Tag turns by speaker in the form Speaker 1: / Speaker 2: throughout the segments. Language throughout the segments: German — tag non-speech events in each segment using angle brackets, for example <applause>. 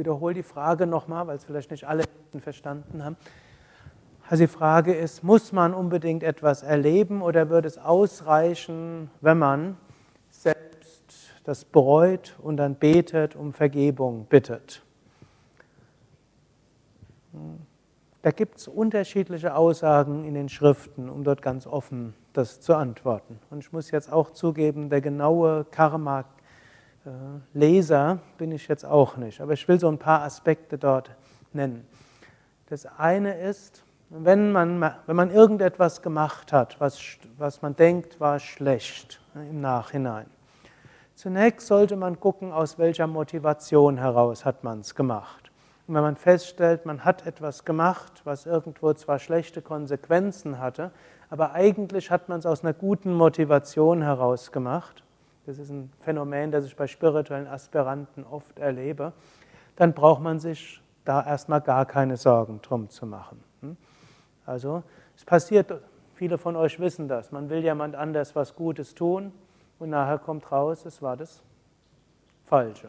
Speaker 1: wiederhole die Frage nochmal, weil es vielleicht nicht alle verstanden haben. Also die Frage ist, muss man unbedingt etwas erleben oder würde es ausreichen, wenn man selbst das bereut und dann betet, um Vergebung bittet? Da gibt es unterschiedliche Aussagen in den Schriften, um dort ganz offen das zu antworten. Und ich muss jetzt auch zugeben, der genaue Karma-Leser bin ich jetzt auch nicht. Aber ich will so ein paar Aspekte dort nennen. Das eine ist, wenn man, wenn man irgendetwas gemacht hat, was, was man denkt, war schlecht im Nachhinein. Zunächst sollte man gucken, aus welcher Motivation heraus hat man es gemacht. Und wenn man feststellt, man hat etwas gemacht, was irgendwo zwar schlechte Konsequenzen hatte, aber eigentlich hat man es aus einer guten Motivation heraus gemacht, das ist ein Phänomen, das ich bei spirituellen Aspiranten oft erlebe, dann braucht man sich da erstmal gar keine Sorgen drum zu machen. Hm? Also es passiert, viele von euch wissen das, man will jemand anders was Gutes tun und nachher kommt raus, es war das Falsche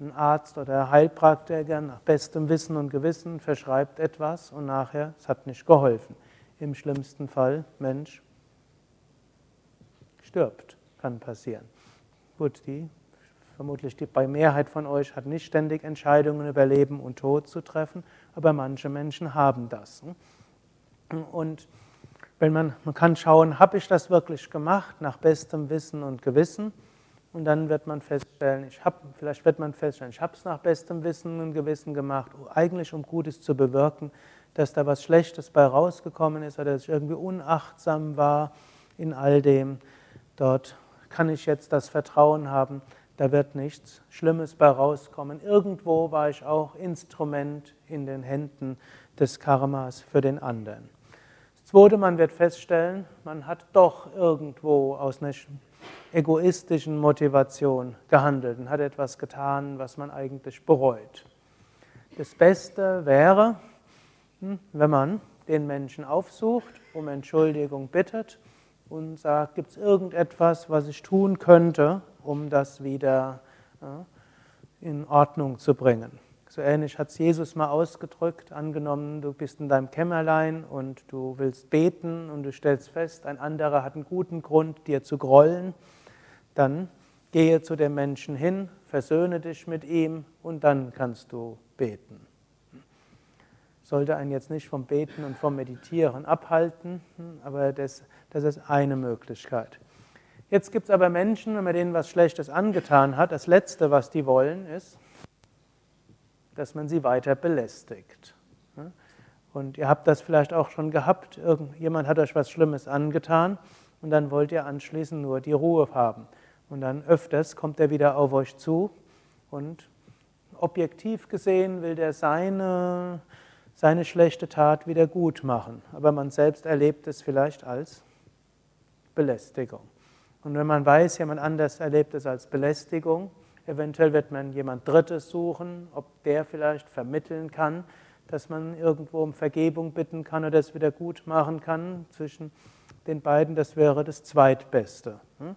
Speaker 1: ein Arzt oder Heilpraktiker nach bestem Wissen und Gewissen verschreibt etwas und nachher, es hat nicht geholfen. Im schlimmsten Fall, Mensch stirbt, kann passieren. Gut, die, vermutlich die bei Mehrheit von euch hat nicht ständig Entscheidungen über Leben und Tod zu treffen, aber manche Menschen haben das. Und wenn man, man kann schauen, habe ich das wirklich gemacht nach bestem Wissen und Gewissen? Und dann wird man feststellen, ich habe, vielleicht wird man feststellen, ich habe es nach bestem Wissen und Gewissen gemacht, eigentlich um Gutes zu bewirken, dass da was Schlechtes bei rausgekommen ist oder dass ich irgendwie unachtsam war in all dem. Dort kann ich jetzt das Vertrauen haben, da wird nichts Schlimmes bei rauskommen. Irgendwo war ich auch Instrument in den Händen des Karmas für den anderen. Das Zweite, man wird feststellen, man hat doch irgendwo aus einer egoistischen Motivation gehandelt und hat etwas getan, was man eigentlich bereut. Das Beste wäre, hm, wenn man den Menschen aufsucht, um Entschuldigung bittet und sagt, gibt es irgendetwas, was ich tun könnte, um das wieder in Ordnung zu bringen. So ähnlich hat es Jesus mal ausgedrückt, angenommen, du bist in deinem Kämmerlein und du willst beten und du stellst fest, ein anderer hat einen guten Grund, dir zu grollen dann gehe zu dem Menschen hin, versöhne dich mit ihm und dann kannst du beten. Sollte einen jetzt nicht vom Beten und vom Meditieren abhalten, aber das, das ist eine Möglichkeit. Jetzt gibt es aber Menschen, wenn man denen was Schlechtes angetan hat, das Letzte, was die wollen, ist, dass man sie weiter belästigt. Und ihr habt das vielleicht auch schon gehabt, jemand hat euch was Schlimmes angetan und dann wollt ihr anschließend nur die Ruhe haben. Und dann öfters kommt er wieder auf euch zu und objektiv gesehen will der seine, seine schlechte Tat wieder gut machen. Aber man selbst erlebt es vielleicht als Belästigung. Und wenn man weiß, jemand anders erlebt es als Belästigung, eventuell wird man jemand Drittes suchen, ob der vielleicht vermitteln kann, dass man irgendwo um Vergebung bitten kann oder es wieder gut machen kann zwischen den beiden. Das wäre das Zweitbeste. Hm?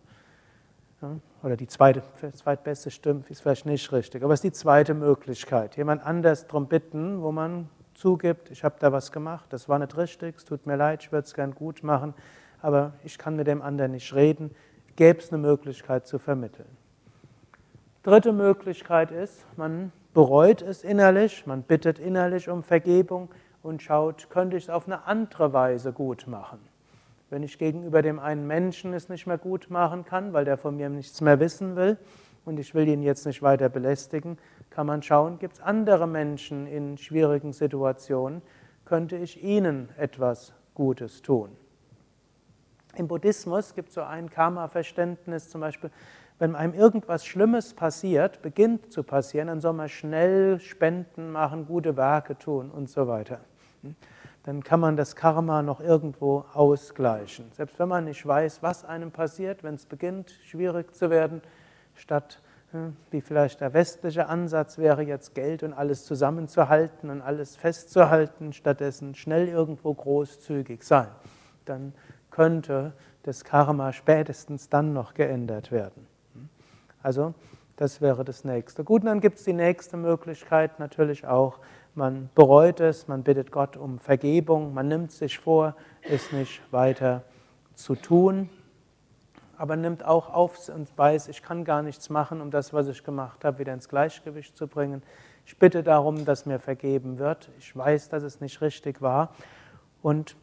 Speaker 1: Oder die zweite, zweitbeste stimmt, ist vielleicht nicht richtig, aber es ist die zweite Möglichkeit. Jemand anders darum bitten, wo man zugibt, ich habe da was gemacht, das war nicht richtig, es tut mir leid, ich würde es gern gut machen, aber ich kann mit dem anderen nicht reden, gäbe es eine Möglichkeit zu vermitteln. Dritte Möglichkeit ist, man bereut es innerlich, man bittet innerlich um Vergebung und schaut, könnte ich es auf eine andere Weise gut machen. Wenn ich gegenüber dem einen Menschen es nicht mehr gut machen kann, weil der von mir nichts mehr wissen will und ich will ihn jetzt nicht weiter belästigen, kann man schauen, gibt es andere Menschen in schwierigen Situationen, könnte ich ihnen etwas Gutes tun. Im Buddhismus gibt es so ein Karma-Verständnis, zum Beispiel, wenn einem irgendwas Schlimmes passiert, beginnt zu passieren, dann soll man schnell Spenden machen, gute Werke tun und so weiter dann kann man das Karma noch irgendwo ausgleichen. Selbst wenn man nicht weiß, was einem passiert, wenn es beginnt, schwierig zu werden, statt wie vielleicht der westliche Ansatz wäre, jetzt Geld und alles zusammenzuhalten und alles festzuhalten, stattdessen schnell irgendwo großzügig sein. Dann könnte das Karma spätestens dann noch geändert werden. Also Das wäre das nächste. Gut, dann gibt es die nächste Möglichkeit natürlich auch. Man bereut es, man bittet Gott um Vergebung, man nimmt sich vor, es nicht weiter zu tun, aber nimmt auch auf und weiß, ich kann gar nichts machen, um das, was ich gemacht habe, wieder ins Gleichgewicht zu bringen. Ich bitte darum, dass mir vergeben wird. Ich weiß, dass es nicht richtig war. Und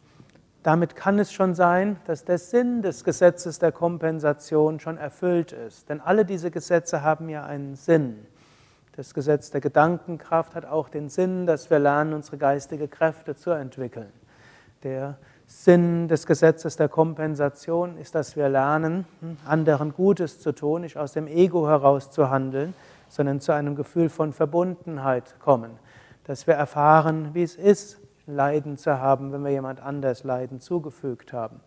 Speaker 1: damit kann es schon sein, dass der Sinn des Gesetzes der Kompensation schon erfüllt ist. Denn alle diese Gesetze haben ja einen Sinn. Das Gesetz der Gedankenkraft hat auch den Sinn, dass wir lernen, unsere geistige Kräfte zu entwickeln. Der Sinn des Gesetzes der Kompensation ist, dass wir lernen, anderen Gutes zu tun, nicht aus dem Ego heraus zu handeln, sondern zu einem Gefühl von Verbundenheit kommen. Dass wir erfahren, wie es ist, Leiden zu haben, wenn wir jemand anders Leiden zugefügt haben.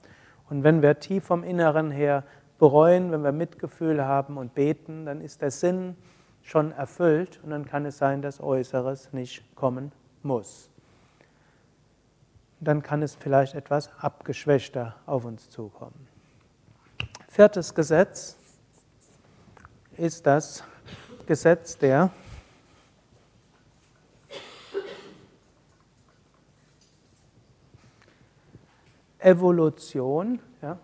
Speaker 1: Und wenn wir tief vom Inneren her bereuen, wenn wir Mitgefühl haben und beten, dann ist der Sinn schon erfüllt und dann kann es sein, dass Äußeres nicht kommen muss. Dann kann es vielleicht etwas abgeschwächter auf uns zukommen. Viertes Gesetz ist das Gesetz der Evolution. Ja?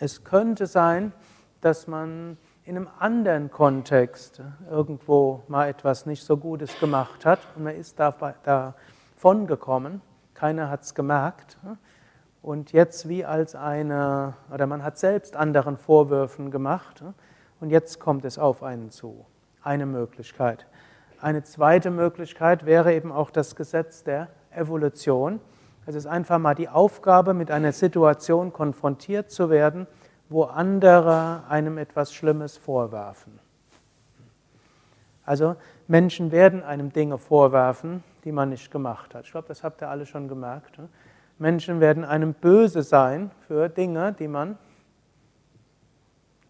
Speaker 1: Es könnte sein, dass man in einem anderen Kontext irgendwo mal etwas nicht so Gutes gemacht hat und man ist davon gekommen, keiner hat es gemerkt und jetzt wie als eine, oder man hat selbst anderen Vorwürfen gemacht und jetzt kommt es auf einen zu. Eine Möglichkeit. Eine zweite Möglichkeit wäre eben auch das Gesetz der Evolution. Es ist einfach mal die Aufgabe, mit einer Situation konfrontiert zu werden, wo andere einem etwas Schlimmes vorwerfen. Also Menschen werden einem Dinge vorwerfen, die man nicht gemacht hat. Ich glaube, das habt ihr alle schon gemerkt. Ne? Menschen werden einem böse sein für Dinge, die man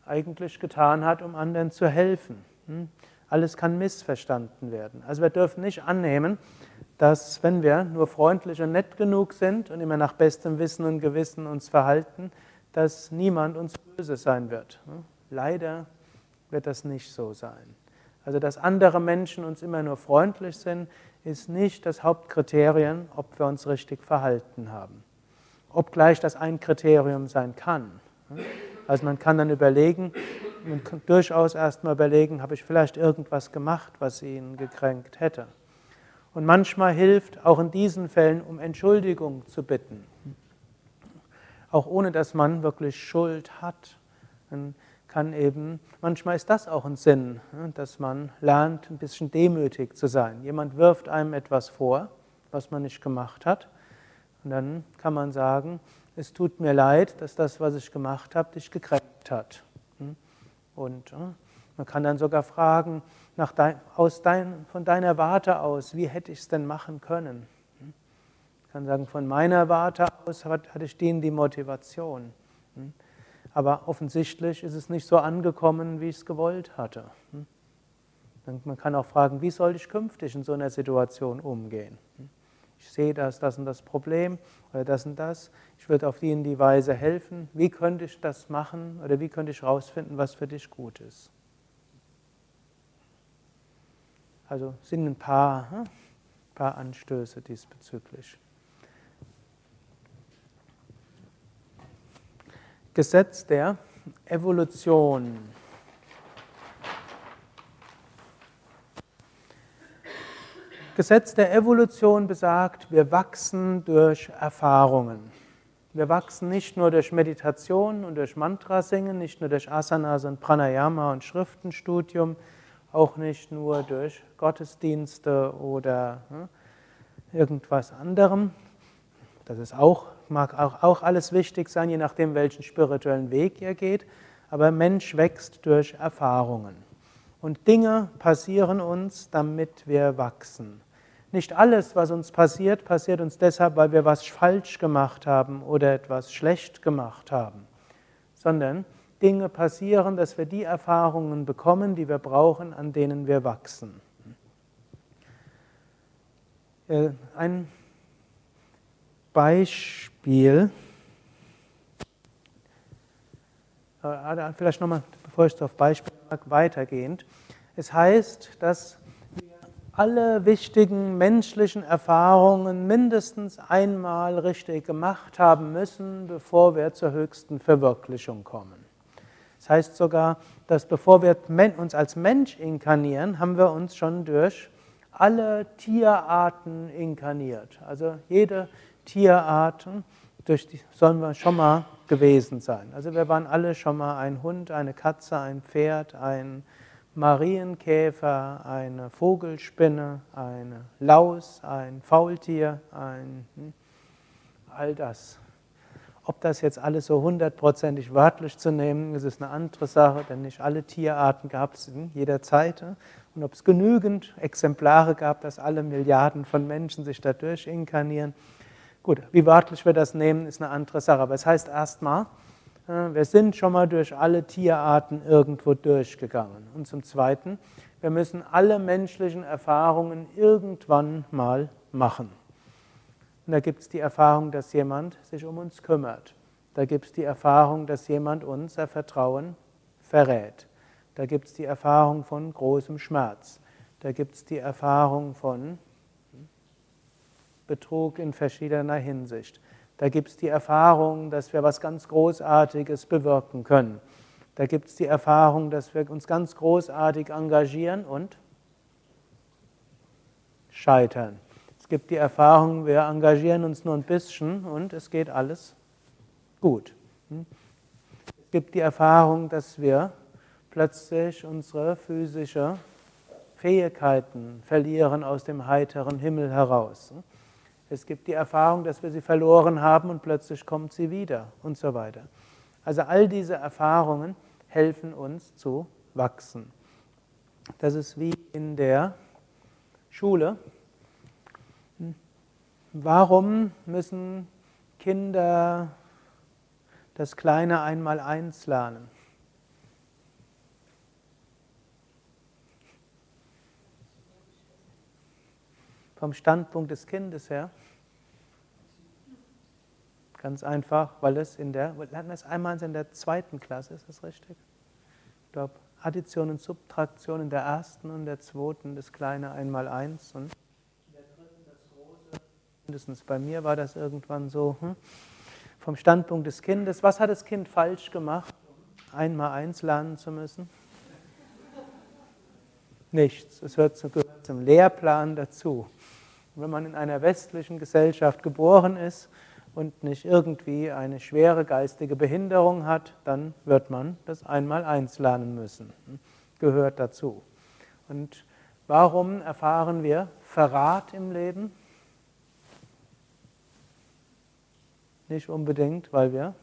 Speaker 1: eigentlich getan hat, um anderen zu helfen. Hm? Alles kann missverstanden werden. Also wir dürfen nicht annehmen, dass wenn wir nur freundlich und nett genug sind und immer nach bestem Wissen und Gewissen uns verhalten, dass niemand uns böse sein wird. Leider wird das nicht so sein. Also, dass andere Menschen uns immer nur freundlich sind, ist nicht das Hauptkriterium, ob wir uns richtig verhalten haben. Obgleich das ein Kriterium sein kann. Also man kann dann überlegen, man kann durchaus erstmal überlegen, habe ich vielleicht irgendwas gemacht, was ihn gekränkt hätte. Und manchmal hilft auch in diesen Fällen, um Entschuldigung zu bitten auch ohne dass man wirklich Schuld hat. Man kann eben, manchmal ist das auch ein Sinn, dass man lernt, ein bisschen demütig zu sein. Jemand wirft einem etwas vor, was man nicht gemacht hat. Und dann kann man sagen, es tut mir leid, dass das, was ich gemacht habe, dich gekränkt hat. Und man kann dann sogar fragen, nach dein, aus dein, von deiner Warte aus, wie hätte ich es denn machen können? Ich kann sagen, von meiner Warte aus hatte ich denen die Motivation. Hm? Aber offensichtlich ist es nicht so angekommen, wie ich es gewollt hatte. Hm? Man kann auch fragen, wie soll ich künftig in so einer Situation umgehen? Hm? Ich sehe das, das und das Problem oder das und das. Ich würde auf die in die Weise helfen. Wie könnte ich das machen oder wie könnte ich herausfinden, was für dich gut ist? Also sind ein paar, ein paar Anstöße diesbezüglich. Gesetz der Evolution. Gesetz der Evolution besagt, wir wachsen durch Erfahrungen. Wir wachsen nicht nur durch Meditation und durch Mantra singen, nicht nur durch Asanas und Pranayama und Schriftenstudium, auch nicht nur durch Gottesdienste oder hm, irgendwas anderem. Das ist auch mag auch, auch alles wichtig sein, je nachdem, welchen spirituellen Weg ihr geht. Aber Mensch wächst durch Erfahrungen. Und Dinge passieren uns, damit wir wachsen. Nicht alles, was uns passiert, passiert uns deshalb, weil wir was falsch gemacht haben oder etwas schlecht gemacht haben, sondern Dinge passieren, dass wir die Erfahrungen bekommen, die wir brauchen, an denen wir wachsen. Äh, ein Beispiel, äh, vielleicht nochmal, bevor ich auf Beispiel weitergehend. Es heißt, dass wir alle wichtigen menschlichen Erfahrungen mindestens einmal richtig gemacht haben müssen, bevor wir zur höchsten Verwirklichung kommen. Heißt sogar, dass bevor wir uns als Mensch inkarnieren, haben wir uns schon durch alle Tierarten inkarniert. Also jede Tierart, durch die sollen wir schon mal gewesen sein. Also wir waren alle schon mal ein Hund, eine Katze, ein Pferd, ein Marienkäfer, eine Vogelspinne, eine Laus, ein Faultier, ein hm, all das. Ob das jetzt alles so hundertprozentig wörtlich zu nehmen, ist ist eine andere Sache, denn nicht alle Tierarten gab es in jeder Zeit. Und ob es genügend Exemplare gab, dass alle Milliarden von Menschen sich dadurch inkarnieren. Gut, wie wörtlich wir das nehmen, ist eine andere Sache. Aber es heißt erstmal, äh, wir sind schon mal durch alle Tierarten irgendwo durchgegangen. Und zum Zweiten, wir müssen alle menschlichen Erfahrungen irgendwann mal machen. Und da gibt es die Erfahrung, dass jemand sich um uns kümmert. Da gibt es die Erfahrung, dass jemand unser Vertrauen verrät. Da gibt es die Erfahrung von großem Schmerz. Da gibt es die Erfahrung von Betrug in verschiedener Hinsicht. Da gibt es die Erfahrung, dass wir was ganz Großartiges bewirken können. Da gibt es die Erfahrung, dass wir uns ganz großartig engagieren und scheitern. Es gibt die Erfahrung, wir engagieren uns nur ein bisschen und es geht alles gut. Hm? Es gibt die Erfahrung, dass wir plötzlich unsere physischen Fähigkeiten verlieren aus dem heiteren Himmel heraus. Hm? Es gibt die Erfahrung, dass wir sie verloren haben und plötzlich kommt sie wieder und so weiter. Also all diese Erfahrungen helfen uns zu wachsen. Das ist wie in der Schule. Warum müssen Kinder das kleine Einmaleins lernen? Vom Standpunkt des Kindes her. Ganz einfach, weil es in der, lernen es einmal in der zweiten Klasse, ist das richtig? Ich glaube, Addition und Subtraktion in der ersten und der zweiten, das kleine Einmaleins und mindestens bei mir war das irgendwann so, hm? vom Standpunkt des Kindes, was hat das Kind falsch gemacht, um einmal eins lernen zu müssen? Nichts. Es gehört zum Lehrplan dazu. Wenn man in einer westlichen Gesellschaft geboren ist und nicht irgendwie eine schwere geistige Behinderung hat, dann wird man das einmal eins lernen müssen. Hm? Gehört dazu. Und warum erfahren wir Verrat im Leben? Nicht unbedingt, weil wir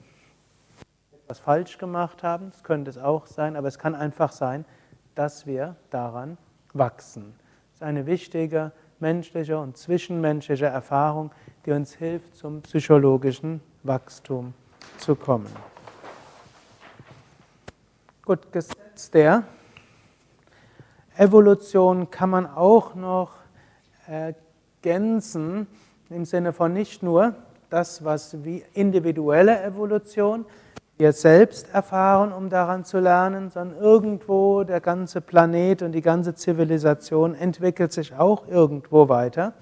Speaker 1: etwas falsch gemacht haben, das könnte es auch sein, aber es kann einfach sein, dass wir daran wachsen. Das ist eine wichtige menschliche und zwischenmenschliche Erfahrung, die uns hilft, zum psychologischen Wachstum zu kommen. Gut, Gesetz der Evolution kann man auch noch ergänzen im Sinne von nicht nur das, was individuelle Evolution wir selbst erfahren, um daran zu lernen, sondern irgendwo der ganze Planet und die ganze Zivilisation entwickelt sich auch irgendwo weiter.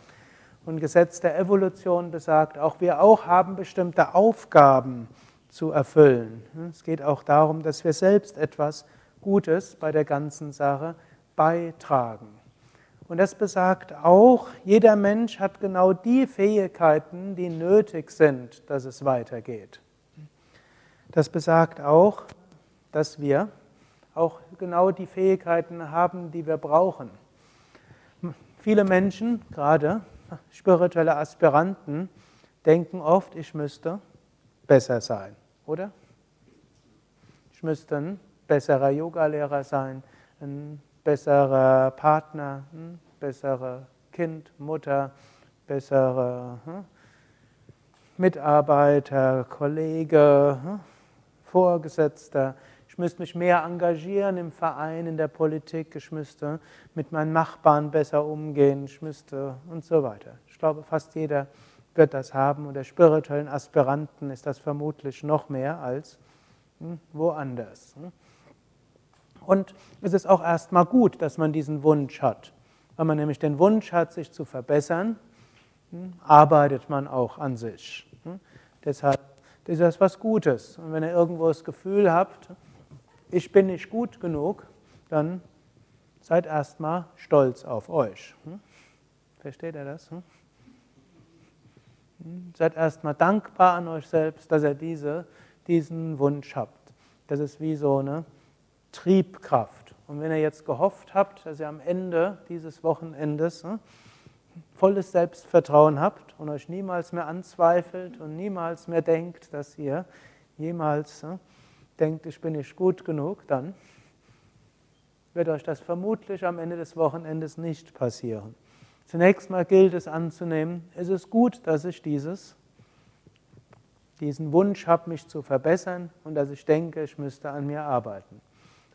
Speaker 1: Und Gesetz der Evolution besagt, auch wir auch haben bestimmte Aufgaben zu erfüllen. Es geht auch darum, dass wir selbst etwas Gutes bei der ganzen Sache beitragen. Und das besagt auch, jeder Mensch hat genau die Fähigkeiten, die nötig sind, dass es weitergeht. Das besagt auch, dass wir auch genau die Fähigkeiten haben, die wir brauchen. Viele Menschen, gerade spirituelle Aspiranten, denken oft, ich müsste besser sein, oder? Ich müsste ein besserer Yogalehrer sein, ein besserer Partner, ein besserer Kind, Mutter, bessere hm, Mitarbeiter, Kollege, hm, Vorgesetzter. Ich müsste mich mehr engagieren im Verein, in der Politik. Ich müsste mit meinen Nachbarn besser umgehen. Ich müsste und so weiter. Ich glaube, fast jeder wird das haben. Und der spirituellen Aspiranten ist das vermutlich noch mehr als hm, woanders. Hm. Und es ist auch erstmal gut, dass man diesen Wunsch hat. Wenn man nämlich den Wunsch hat, sich zu verbessern, hm, arbeitet man auch an sich. Deshalb ist das was Gutes. Und wenn ihr irgendwo das Gefühl habt, ich bin nicht gut genug, dann seid erstmal stolz auf euch. Hm? Versteht ihr das? Hm? hm? Seid erstmal dankbar an euch selbst, dass ihr diese, diesen Wunsch habt. Das ist wie so eine Triebkraft. Und wenn ihr jetzt gehofft habt, dass ihr am Ende dieses Wochenendes hm, volles Selbstvertrauen habt und euch niemals mehr anzweifelt und niemals mehr denkt, dass ihr jemals hm, denkt, ich bin nicht gut genug, dann wird euch das vermutlich am Ende des Wochenendes nicht passieren. Zunächst mal gilt es anzunehmen, es ist gut, dass ich dieses, diesen Wunsch habe, mich zu verbessern und dass ich denke, ich müsste an mir arbeiten.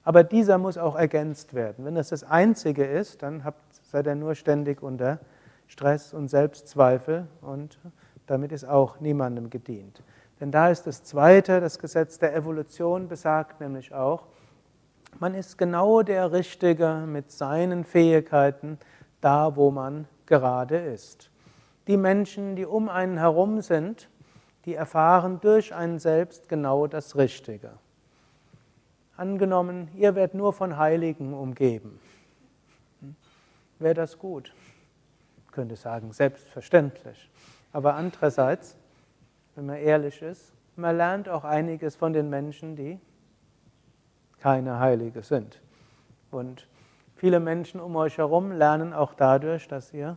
Speaker 1: Aber dieser muss auch ergänzt werden. Wenn das das Einzige ist, dann habt, seid ihr nur ständig unter Stress und Selbstzweifel und damit ist auch niemandem gedient. Denn da ist das Zweite, das Gesetz der Evolution besagt nämlich auch, man ist genau der Richtige mit seinen Fähigkeiten da, wo man gerade ist. Die Menschen, die um einen herum sind, die erfahren durch einen selbst genau das Richtige. Angenommen, ihr werdet nur von Heiligen umgeben. Wäre das gut? Ich könnte sagen, selbstverständlich. Aber andererseits, wenn man ehrlich ist. Man lernt auch einiges von den Menschen, die keine Heilige sind. Und viele Menschen um euch herum lernen auch dadurch, dass ihr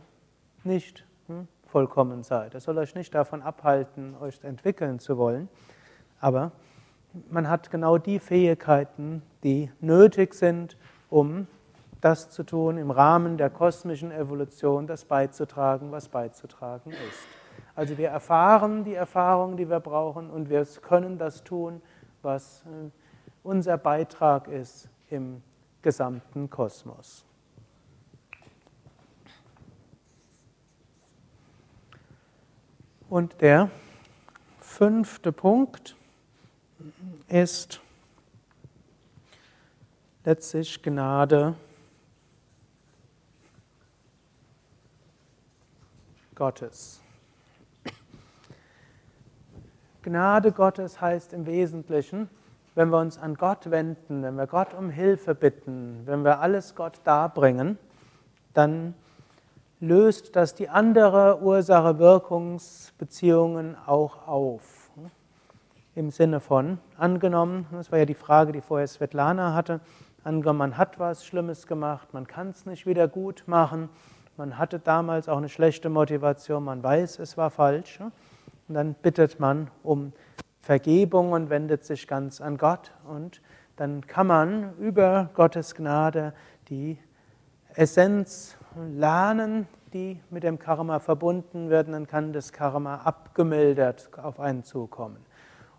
Speaker 1: nicht hm, vollkommen seid. Das soll euch nicht davon abhalten, euch entwickeln zu wollen. Aber man hat genau die Fähigkeiten, die nötig sind, um das zu tun, im Rahmen der kosmischen Evolution das beizutragen, was beizutragen ist. Also wir erfahren die Erfahrung, die wir brauchen und wir können das tun, was äh, unser Beitrag ist im gesamten Kosmos. Und der fünfte Punkt ist letztlich Gnade Gottes. Gnade Gottes heißt im Wesentlichen, wenn wir uns an Gott wenden, wenn wir Gott um Hilfe bitten, wenn wir alles Gott darbringen, dann löst das die andere Ursache-Wirkungsbeziehungen auch auf. Im Sinne von, angenommen, das war ja die Frage, die vorher Svetlana hatte, angenommen, man hat was Schlimmes gemacht, man kann es nicht wieder gut machen, man hatte damals auch eine schlechte Motivation, man weiß, es war falsch. Und dann bittet man um Vergebung und wendet sich ganz an Gott. Und dann kann man über Gottes Gnade die Essenz lernen, die mit dem Karma verbunden wird. Dann kann das Karma abgemildert auf einen zukommen.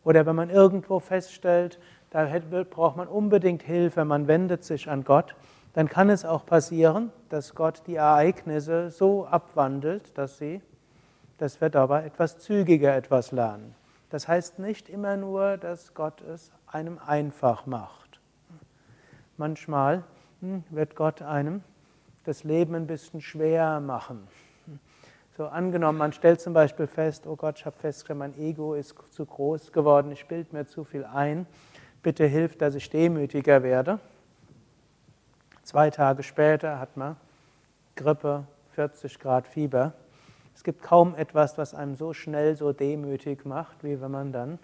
Speaker 1: Oder wenn man irgendwo feststellt, da braucht man unbedingt Hilfe, man wendet sich an Gott, dann kann es auch passieren, dass Gott die Ereignisse so abwandelt, dass sie dass wir dabei etwas zügiger etwas lernen. Das heißt nicht immer nur, dass Gott es einem einfach macht. Manchmal hm, wird Gott einem das Leben ein bisschen schwer machen. So angenommen, man stellt zum Beispiel fest, oh Gott, ich habe festgestellt, mein Ego ist zu groß geworden, ich bilde mir zu viel ein, bitte hilf, dass ich demütiger werde. Zwei Tage später hat man Grippe, 40 Grad Fieber. Es gibt kaum etwas, was einem so schnell so demütig macht, wie wenn man dann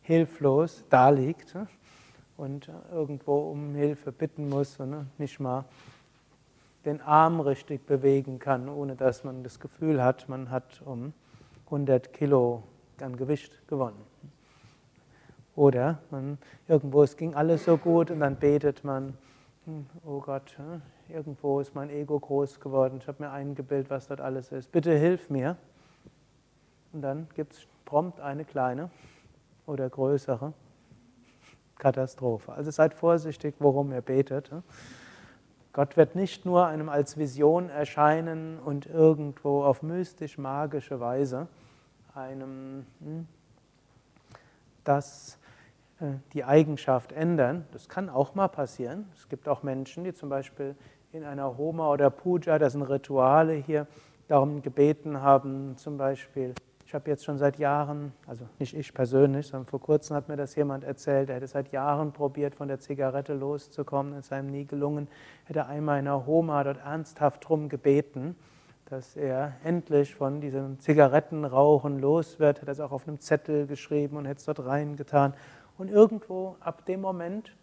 Speaker 1: hilflos da liegt ne, und irgendwo um Hilfe bitten muss und ne, nicht mal den Arm richtig bewegen kann, ohne dass man das Gefühl hat, man hat um 100 Kilo an Gewicht gewonnen. Oder man, irgendwo, es ging alles so gut und dann betet man, hm, oh Gott, irgendwo ist mein Ego groß geworden, ich habe mir eingebildet, was dort alles ist. Bitte hilf mir. Und dann gibt es prompt eine kleine oder größere Katastrophe. Also seid vorsichtig, worum ihr betet. Gott wird nicht nur einem als Vision erscheinen und irgendwo auf mystisch-magische Weise einem hm, das äh, die Eigenschaft ändern. Das kann auch mal passieren. Es gibt auch Menschen, die zum Beispiel in einer Homa oder Puja, das sind Rituale hier, darum gebeten haben, zum Beispiel, ich habe jetzt schon seit Jahren, also nicht ich persönlich, sondern vor kurzem hat mir das jemand erzählt, er hätte seit Jahren probiert, von der Zigarette loszukommen, es sei ihm nie gelungen, hätte einmal in einer Homa dort ernsthaft darum gebeten, dass er endlich von diesem Zigarettenrauchen los wird, hat er es auch auf einem Zettel geschrieben und hätte es dort reingetan. Und irgendwo, ab dem Moment,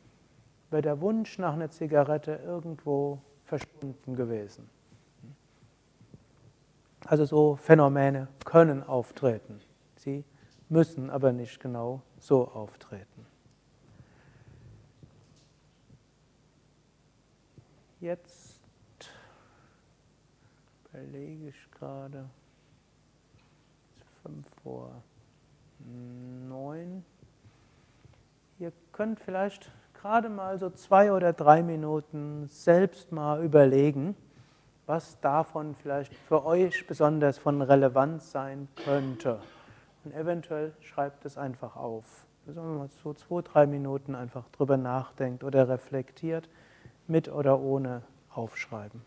Speaker 1: wäre der Wunsch nach einer Zigarette irgendwo verschwunden gewesen. Also so Phänomene können auftreten. Sie müssen aber nicht genau so auftreten. Jetzt überlege ich gerade, fünf vor neun. Ihr könnt vielleicht gerade mal so zwei oder drei Minuten selbst mal überlegen, was davon vielleicht für euch besonders von Relevanz sein könnte. Und eventuell schreibt es einfach auf. Wenn man so zwei, drei Minuten einfach drüber nachdenkt oder reflektiert, mit oder ohne Aufschreiben.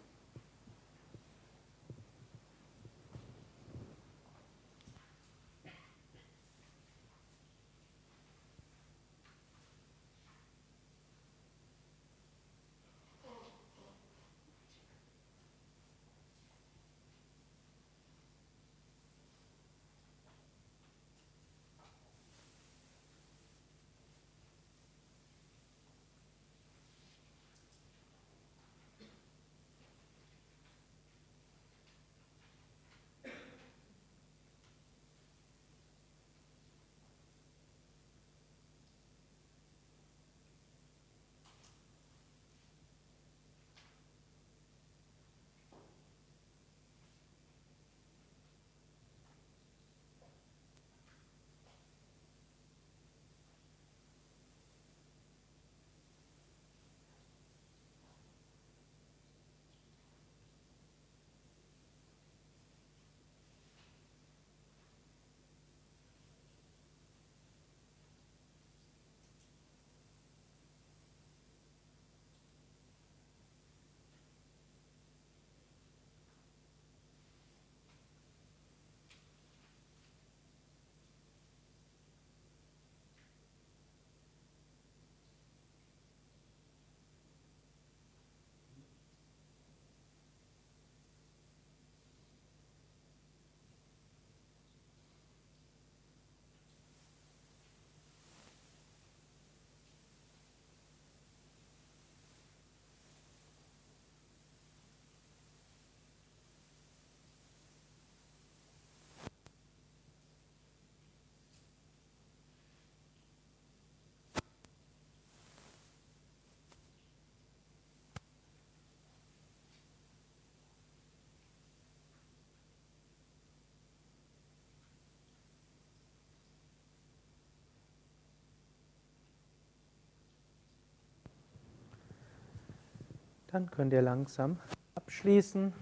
Speaker 1: Dann könnt ihr langsam abschließen.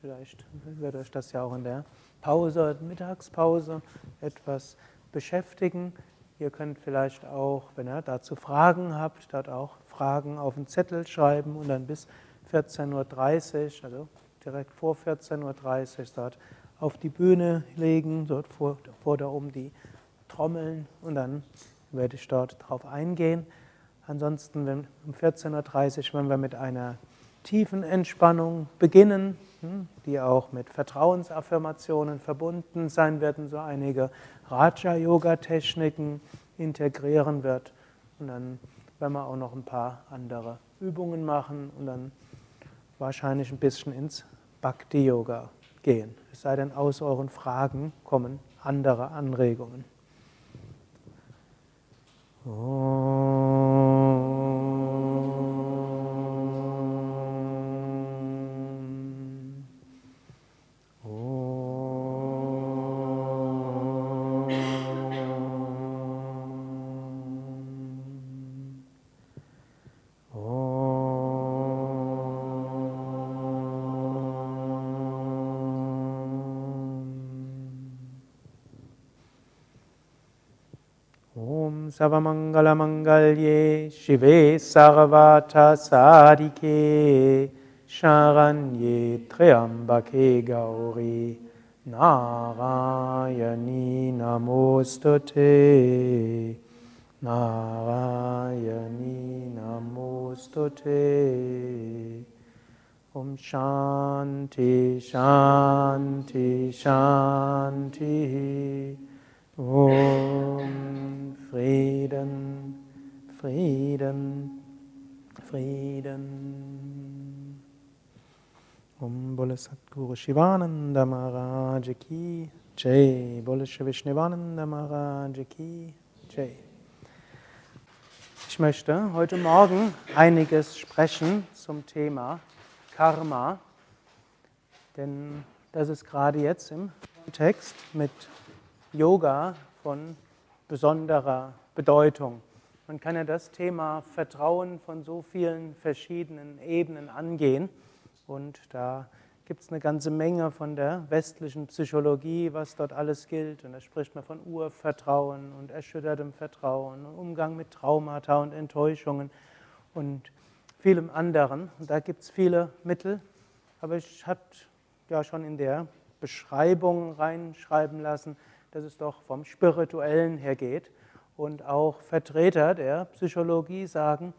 Speaker 1: Vielleicht wird euch das ja auch in der Pause, Mittagspause etwas beschäftigen. Ihr könnt vielleicht auch, wenn ihr dazu Fragen habt, dort auch Fragen auf den Zettel schreiben und dann bis 14.30 Uhr, also direkt vor 14.30 Uhr dort auf die Bühne legen, dort vor, vor da oben die Trommeln und dann werde ich dort drauf eingehen. Ansonsten wenn, um 14.30 Uhr, wenn wir mit einer tiefen Entspannung beginnen, hm, die auch mit Vertrauensaffirmationen verbunden sein werden, so einige Raja-Yoga-Techniken integrieren wird. Und dann werden wir auch noch ein paar andere Übungen machen und dann wahrscheinlich ein bisschen ins Bhakti-Yoga gehen. Es sei denn, aus euren Fragen kommen andere Anregungen. Oh. Savamangala Mangalye Shive Sarvata Sadike Sharanye Triambake Gauri Narayani Namostute Narayani Namostute Om Shanti Shanti Shanti Om Frieden Frieden Frieden. Om Bole Satguru Shivananda Maharaj Ki Jai. Bole Vishnivananda Maharaj Ki Ich möchte heute Morgen einiges sprechen zum Thema Karma, denn das ist gerade jetzt im Kontext mit Yoga von besonderer Bedeutung. Man kann ja das Thema Vertrauen von so vielen verschiedenen Ebenen angehen und da gibt es eine ganze Menge von der westlichen Psychologie, was dort alles gilt. Und da spricht man von Urvertrauen und erschüttertem Vertrauen und Umgang mit Traumata und Enttäuschungen und vielem anderen. Und da gibt es viele Mittel, aber ich habe ja schon in der Beschreibung reinschreiben lassen, dass es doch vom Spirituellen her geht. Und auch Vertreter der Psychologie sagen,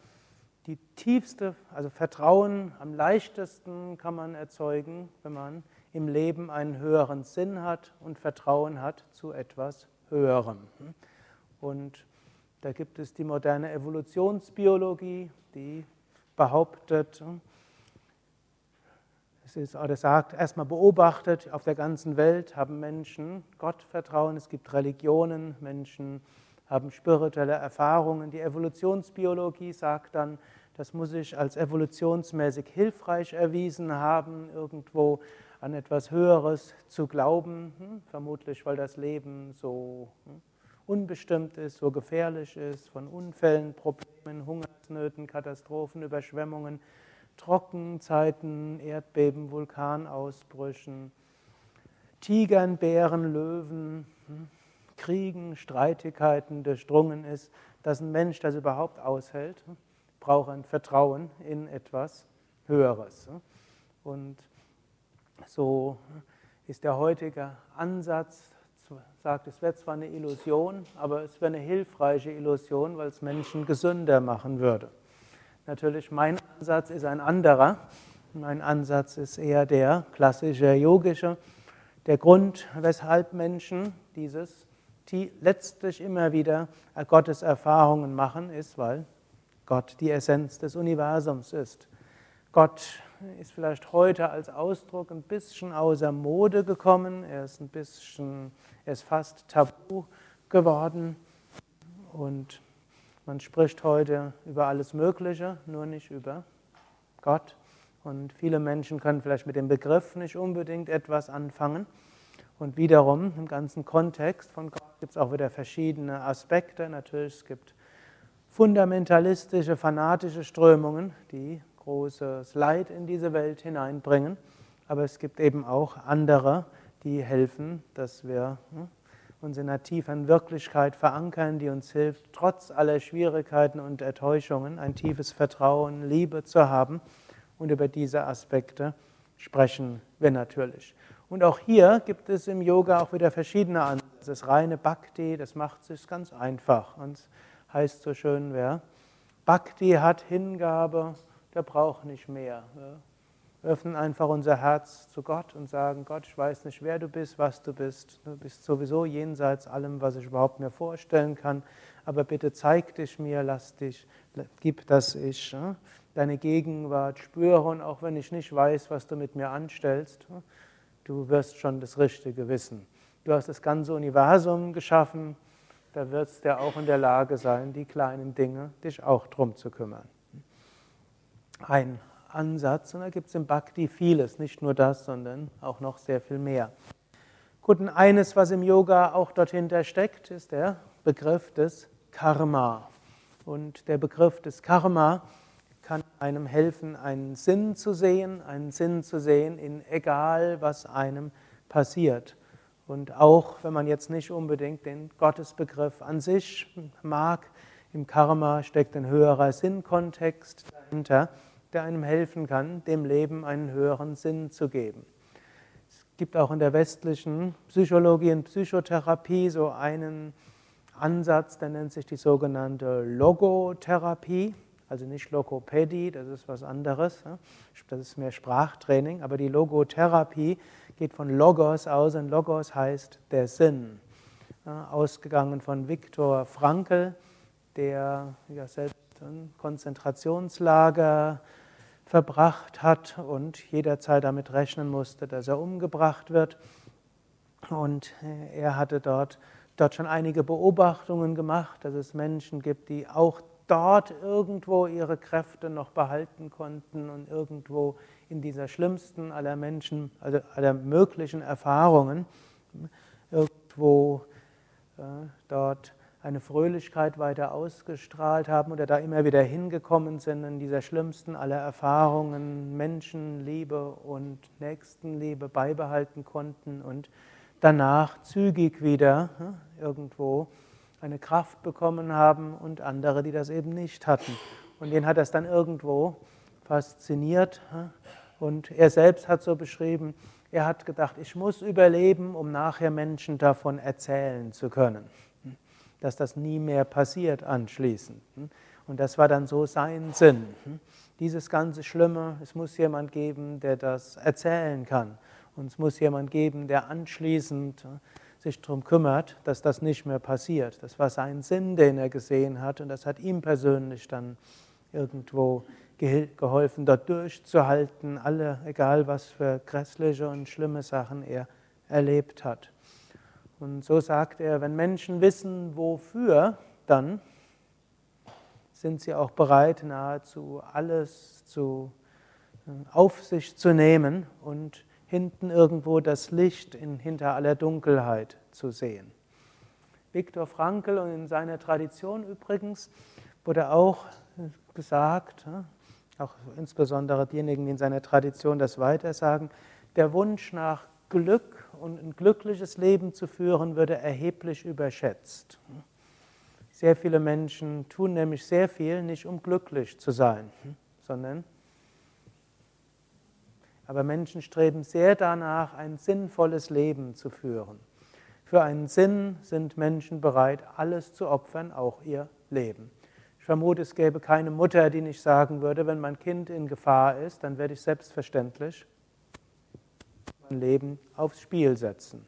Speaker 1: die tiefste, also Vertrauen am leichtesten kann man erzeugen, wenn man im Leben einen höheren Sinn hat und Vertrauen hat zu etwas Höherem. Und da gibt es die moderne Evolutionsbiologie, die behauptet, es ist, oder sagt, erstmal beobachtet, auf der ganzen Welt haben Menschen Gottvertrauen, es gibt Religionen, Menschen haben spirituelle Erfahrungen. Die Evolutionsbiologie sagt dann, das muss sich als evolutionsmäßig hilfreich erwiesen haben, irgendwo an etwas Höheres zu glauben, hm, vermutlich weil das Leben so hm, unbestimmt ist, so gefährlich ist, von Unfällen, Problemen, Hungersnöten, Katastrophen, Überschwemmungen, Trockenzeiten, Erdbeben, Vulkanausbrüchen, Tigern, Bären, Löwen, hm, Kriegen, Streitigkeiten durchdrungen ist, dass ein Mensch das überhaupt aushält, hm, braucht ein Vertrauen in etwas Höheres. Hm. Und so ist der heutige Ansatz sagt, es wäre zwar eine Illusion, aber es wäre eine hilfreiche Illusion, weil es Menschen gesünder machen würde. Natürlich, mein Ansatz ist ein anderer. Mein Ansatz ist eher der klassische yogische. Der Grund, weshalb Menschen dieses letztlich immer wieder Gottes Erfahrungen machen, ist, weil Gott die Essenz des Universums ist. Gott ist vielleicht heute als Ausdruck ein bisschen außer Mode gekommen. Er ist ein bisschen, er ist fast tabu geworden. Und man spricht heute über alles Mögliche, nur nicht über Gott. Und viele Menschen können vielleicht mit dem Begriff nicht unbedingt etwas anfangen. Und wiederum im ganzen Kontext von Gott gibt es auch wieder verschiedene Aspekte. Natürlich, es gibt fundamentalistische, fanatische Strömungen, die großes Leid in diese Welt hineinbringen. Aber es gibt eben auch andere, die helfen, dass wir hm, uns in einer tiefen Wirklichkeit verankern, die uns hilft, trotz aller Schwierigkeiten und Enttäuschungen ein tiefes Vertrauen, Liebe zu haben. Und über diese Aspekte sprechen wir natürlich. Und auch hier gibt es im Yoga auch wieder verschiedene Ansätze. Das reine Bhakti, das macht es ganz einfach. Und es heißt so schön, wer Bhakti hat, Hingabe, der braucht nicht mehr. Öffnen einfach unser Herz zu Gott und sagen, Gott, ich weiß nicht, wer du bist, was du bist. Du bist sowieso jenseits allem, was ich überhaupt mir vorstellen kann. Aber bitte zeig dich mir, lass dich, gib, dass ich deine Gegenwart spüre und auch wenn ich nicht weiß, was du mit mir anstellst, du wirst schon das Richtige wissen. Du hast das ganze Universum geschaffen, da wirst du auch in der Lage sein, die kleinen Dinge, dich auch drum zu kümmern ein Ansatz und da gibt es im Bhakti vieles, nicht nur das, sondern auch noch sehr viel mehr. Gut, und eines, was im Yoga auch dahinter steckt, ist der Begriff des Karma. Und der Begriff des Karma kann einem helfen, einen Sinn zu sehen, einen Sinn zu sehen in egal, was einem passiert. Und auch wenn man jetzt nicht unbedingt den Gottesbegriff an sich mag, im Karma steckt ein höherer Sinnkontext dahinter, der einem helfen kann, dem Leben einen höheren Sinn zu geben. Es gibt auch in der westlichen Psychologie und Psychotherapie so einen Ansatz, der nennt sich die sogenannte Logotherapie, also nicht Logopädie, das ist was anderes, das ist mehr Sprachtraining, aber die Logotherapie geht von Logos aus und Logos heißt der Sinn. Ausgegangen von Viktor Frankl, der ja selbst ein Konzentrationslager verbracht hat und jederzeit damit rechnen musste, dass er umgebracht wird. Und er hatte dort, dort schon einige Beobachtungen gemacht, dass es Menschen gibt, die auch dort irgendwo ihre Kräfte noch behalten konnten und irgendwo in dieser schlimmsten aller Menschen, also aller möglichen Erfahrungen, irgendwo äh, dort eine Fröhlichkeit weiter ausgestrahlt haben oder da immer wieder hingekommen sind in dieser schlimmsten aller Erfahrungen, Menschenliebe und Nächstenliebe beibehalten konnten und danach zügig wieder irgendwo eine Kraft bekommen haben und andere, die das eben nicht hatten. Und den hat das dann irgendwo fasziniert. Und er selbst hat so beschrieben, er hat gedacht, ich muss überleben, um nachher Menschen davon erzählen zu können dass das nie mehr passiert anschließend. Und das war dann so sein Sinn. Dieses ganze Schlimme, es muss jemand geben, der das erzählen kann. Und es muss jemand geben, der anschließend sich darum kümmert, dass das nicht mehr passiert. Das war sein Sinn, den er gesehen hat. Und das hat ihm persönlich dann irgendwo geholfen, dort durchzuhalten, alle, egal was für grässliche und schlimme Sachen er erlebt hat. Und so sagt er, wenn Menschen wissen, wofür, dann sind sie auch bereit, nahezu alles zu, äh, auf sich zu nehmen und hinten irgendwo das Licht in, hinter aller Dunkelheit zu sehen. Viktor Frankl und in seiner Tradition übrigens wurde auch gesagt, auch insbesondere diejenigen, die in seiner Tradition das weitersagen, der Wunsch nach Glück und ein glückliches Leben zu führen, würde erheblich überschätzt. Sehr viele Menschen tun nämlich sehr viel, nicht um glücklich zu sein, sondern aber Menschen streben sehr danach, ein sinnvolles Leben zu führen. Für einen Sinn sind Menschen bereit, alles zu opfern, auch ihr Leben. Ich vermute, es gäbe keine Mutter, die nicht sagen würde, wenn mein Kind in Gefahr ist, dann werde ich selbstverständlich Leben aufs Spiel setzen.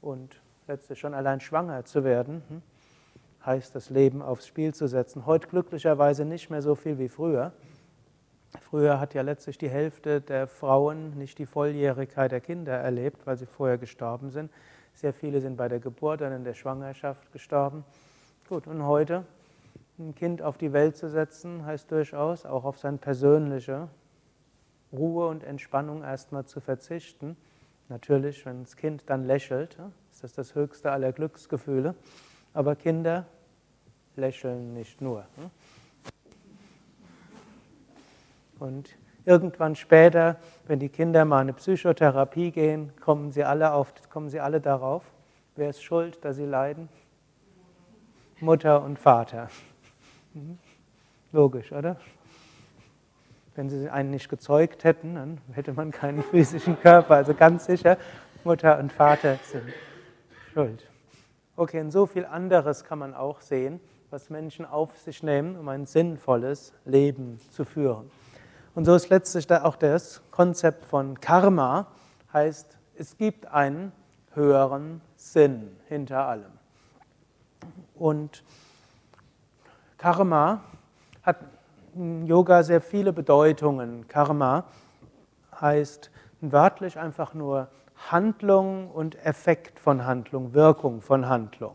Speaker 1: Und letztlich schon allein schwanger zu werden, heißt das Leben aufs Spiel zu setzen. Heute glücklicherweise nicht mehr so viel wie früher. Früher hat ja letztlich die Hälfte der Frauen nicht die Volljährigkeit der Kinder erlebt, weil sie vorher gestorben sind. Sehr viele sind bei der Geburt und in der Schwangerschaft gestorben. Gut, und heute ein Kind auf die Welt zu setzen, heißt durchaus auch auf sein persönliche Ruhe und Entspannung erstmal zu verzichten. Natürlich, wenn das Kind dann lächelt, ist das das höchste aller Glücksgefühle. Aber Kinder lächeln nicht nur. Und irgendwann später, wenn die Kinder mal eine Psychotherapie gehen, kommen sie alle, auf, kommen sie alle darauf. Wer ist schuld, dass sie leiden? Mutter und Vater. Mhm. Logisch, oder? Wenn sie einen nicht gezeugt hätten, dann hätte man keinen <laughs> physischen Körper. Also ganz sicher, Mutter und Vater sind schuld. Okay, und so viel anderes kann man auch sehen, was Menschen auf sich nehmen, um ein sinnvolles Leben zu führen. Und so ist letztlich auch das Konzept von Karma, heißt, es gibt einen höheren Sinn hinter allem. Und Karma hat Yoga sehr viele Bedeutungen. Karma heißt wörtlich einfach nur Handlung und Effekt von Handlung, Wirkung von Handlung.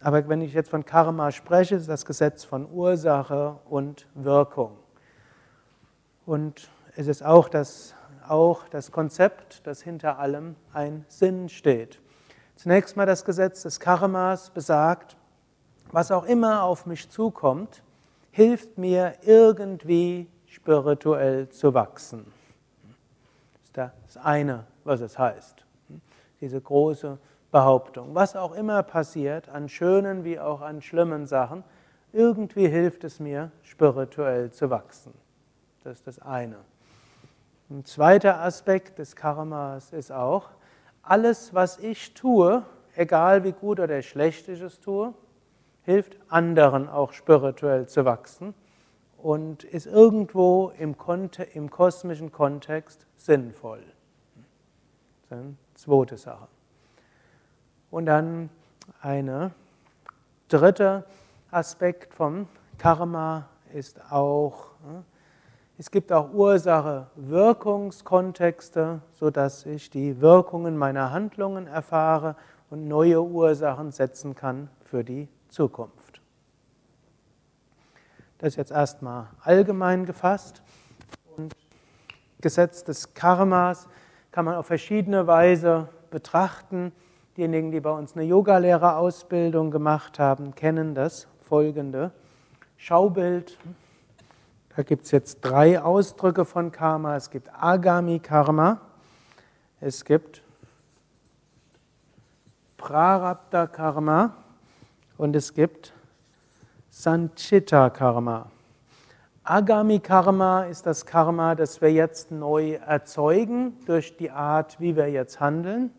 Speaker 1: Aber wenn ich jetzt von Karma spreche, ist das Gesetz von Ursache und Wirkung. Und es ist auch das, auch das Konzept, dass hinter allem ein Sinn steht. Zunächst mal das Gesetz des Karmas besagt, was auch immer auf mich zukommt, hilft mir irgendwie spirituell zu wachsen. Das ist das eine, was es heißt. diese große Behauptung. Was auch immer passiert, an schönen wie auch an schlimmen Sachen, irgendwie hilft es mir, spirituell zu wachsen. Das ist das eine. Ein zweiter Aspekt des Karmas ist auch, alles, was ich tue, egal wie gut oder schlecht ich es tue, hilft anderen auch spirituell zu wachsen und ist irgendwo im, im kosmischen Kontext sinnvoll. Das ist eine zweite Sache. Und dann ein dritter Aspekt vom Karma ist auch, es gibt auch Ursache-Wirkungskontexte, sodass ich die Wirkungen meiner Handlungen erfahre und neue Ursachen setzen kann für die Zukunft. Das ist jetzt erstmal allgemein gefasst. Und Gesetz des Karmas kann man auf verschiedene Weise betrachten. Diejenigen, die bei uns eine Yogalehrerausbildung gemacht haben, kennen das folgende Schaubild. Da gibt es jetzt drei Ausdrücke von Karma. Es gibt Agami Karma, es gibt Prarabdha Karma und es gibt Sanchita Karma. Agami Karma ist das Karma, das wir jetzt neu erzeugen durch die Art, wie wir jetzt handeln.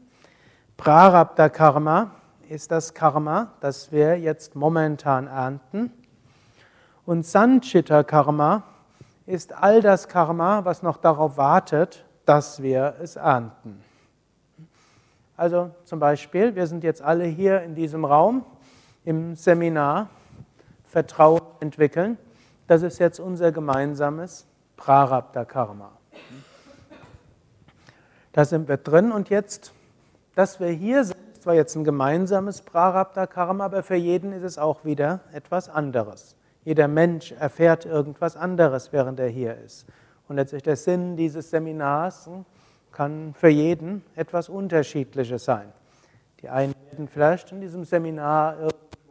Speaker 1: Prarabdha Karma ist das Karma, das wir jetzt momentan ernten. Und Sanchita Karma ist all das Karma, was noch darauf wartet, dass wir es ernten. Also zum Beispiel, wir sind jetzt alle hier in diesem Raum im Seminar Vertrauen entwickeln. Das ist jetzt unser gemeinsames Prarabdha Karma. Da sind wir drin und jetzt dass wir hier sind, ist zwar jetzt ein gemeinsames Prarabdha Karma, aber für jeden ist es auch wieder etwas anderes. Jeder Mensch erfährt irgendwas anderes, während er hier ist. Und letztlich der Sinn dieses Seminars kann für jeden etwas Unterschiedliches sein. Die einen werden vielleicht in diesem Seminar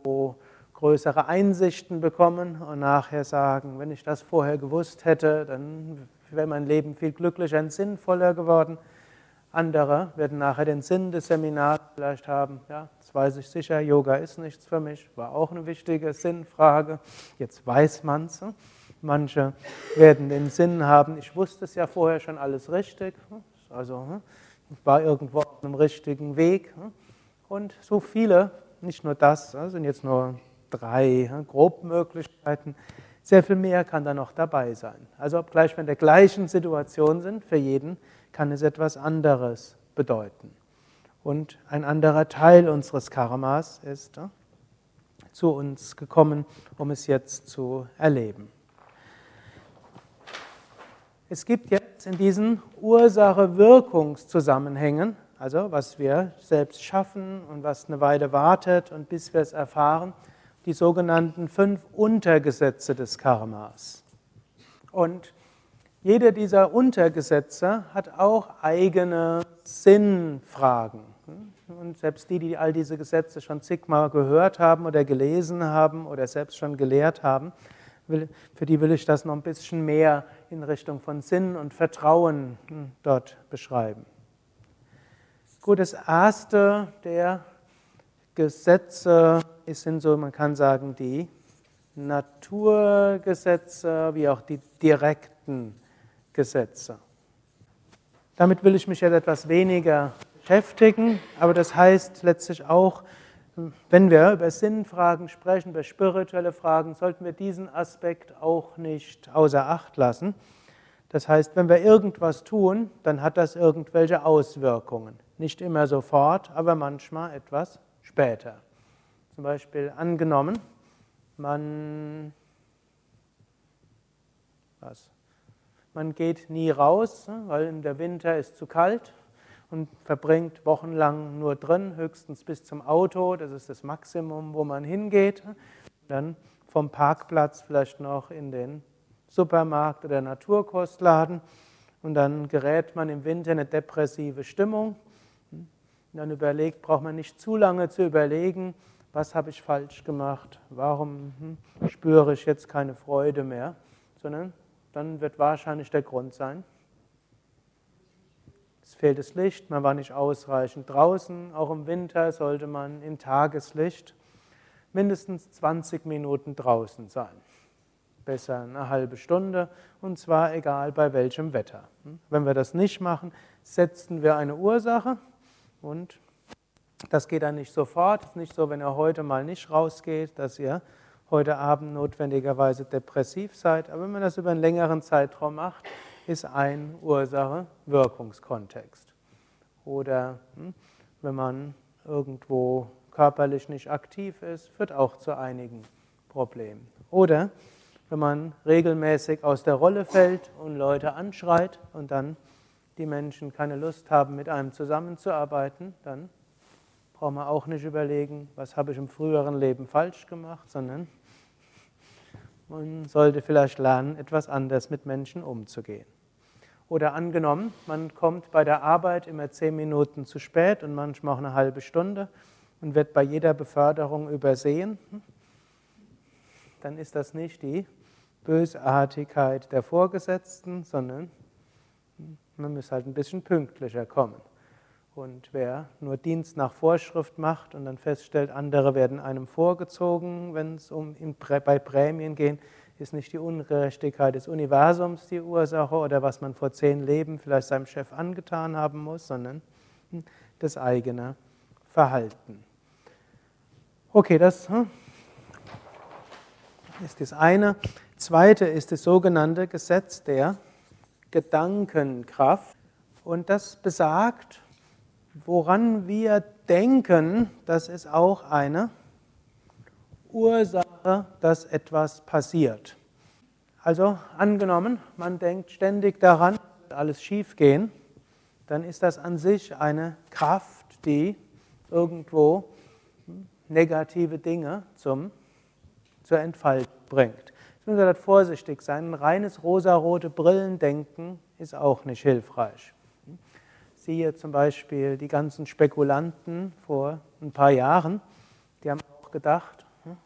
Speaker 1: irgendwo größere Einsichten bekommen und nachher sagen, wenn ich das vorher gewusst hätte, dann wäre mein Leben viel glücklicher und sinnvoller geworden. Andere werden nachher den Sinn des Seminars vielleicht haben, ja, das weiß ich sicher, Yoga ist nichts für mich, war auch eine wichtige Sinnfrage, jetzt weiß man es. Manche werden den Sinn haben, ich wusste es ja vorher schon alles richtig, also war irgendwo auf einem richtigen Weg. Und so viele, nicht nur das, das sind jetzt nur drei Grobmöglichkeiten, sehr viel mehr kann da noch dabei sein. Also obgleich wir in der gleichen Situation sind, für jeden kann es etwas anderes bedeuten. Und ein anderer Teil unseres Karmas ist zu uns gekommen, um es jetzt zu erleben. Es gibt jetzt in diesen Ursache-Wirkungszusammenhängen, also was wir selbst schaffen und was eine Weile wartet und bis wir es erfahren, die sogenannten fünf Untergesetze des Karmas. Und jeder dieser Untergesetze hat auch eigene Sinnfragen. Und selbst die, die all diese Gesetze schon zigmal gehört haben oder gelesen haben oder selbst schon gelehrt haben, für die will ich das noch ein bisschen mehr in Richtung von Sinn und Vertrauen hm, dort beschreiben. Gut, das erste der Gesetze sind so, man kann sagen, die Naturgesetze wie auch die direkten Gesetze. Damit will ich mich jetzt etwas weniger beschäftigen, aber das heißt letztlich auch, wenn wir über Sinnfragen sprechen, über spirituelle Fragen, sollten wir diesen Aspekt auch nicht außer Acht lassen. Das heißt, wenn wir irgendwas tun, dann hat das irgendwelche Auswirkungen. Nicht immer sofort, aber manchmal etwas später. Zum Beispiel angenommen, man was? Man geht nie raus, weil der Winter ist zu kalt und verbringt wochenlang nur drin, höchstens bis zum Auto. Das ist das Maximum, wo man hingeht. Dann vom Parkplatz vielleicht noch in den Supermarkt oder Naturkostladen. Und dann gerät man im Winter in eine depressive Stimmung. Und dann überlegt, braucht man nicht zu lange zu überlegen, was habe ich falsch gemacht, warum hm, spüre ich jetzt keine Freude mehr, sondern dann wird wahrscheinlich der Grund sein, Es fehlt das Licht, man war nicht ausreichend draußen. Auch im Winter sollte man im Tageslicht mindestens 20 Minuten draußen sein. Besser eine halbe Stunde und zwar egal bei welchem Wetter. Wenn wir das nicht machen, setzen wir eine Ursache und das geht dann nicht sofort. Es ist nicht so, wenn ihr heute mal nicht rausgeht, dass ihr heute Abend notwendigerweise depressiv seid. Aber wenn man das über einen längeren Zeitraum macht, ist ein Ursache-Wirkungskontext. Oder hm, wenn man irgendwo körperlich nicht aktiv ist, führt auch zu einigen Problemen. Oder wenn man regelmäßig aus der Rolle fällt und Leute anschreit und dann die Menschen keine Lust haben, mit einem zusammenzuarbeiten, dann braucht man auch nicht überlegen, was habe ich im früheren Leben falsch gemacht, sondern man sollte vielleicht lernen, etwas anders mit Menschen umzugehen. Oder angenommen, man kommt bei der Arbeit immer zehn Minuten zu spät und manchmal auch eine halbe Stunde und wird bei jeder Beförderung übersehen, dann ist das nicht die Bösartigkeit der Vorgesetzten, sondern man muss halt ein bisschen pünktlicher kommen. Und wer nur Dienst nach Vorschrift macht und dann feststellt, andere werden einem vorgezogen, wenn es um bei Prämien geht, ist nicht die Ungerechtigkeit des Universums die Ursache oder was man vor zehn Leben vielleicht seinem Chef angetan haben muss, sondern das eigene Verhalten. Okay, das hm, ist das eine. Zweite ist das sogenannte Gesetz der Gedankenkraft. Und das besagt, woran wir denken, das ist auch eine Ursache, dass etwas passiert. Also angenommen, man denkt ständig daran, alles schief gehen, dann ist das an sich eine Kraft, die irgendwo negative Dinge zum, zur Entfaltung bringt. Jetzt müssen wir dort vorsichtig sein. Ein reines rosarote Brillendenken ist auch nicht hilfreich. Siehe zum Beispiel die ganzen Spekulanten vor ein paar Jahren, die haben auch gedacht, hm,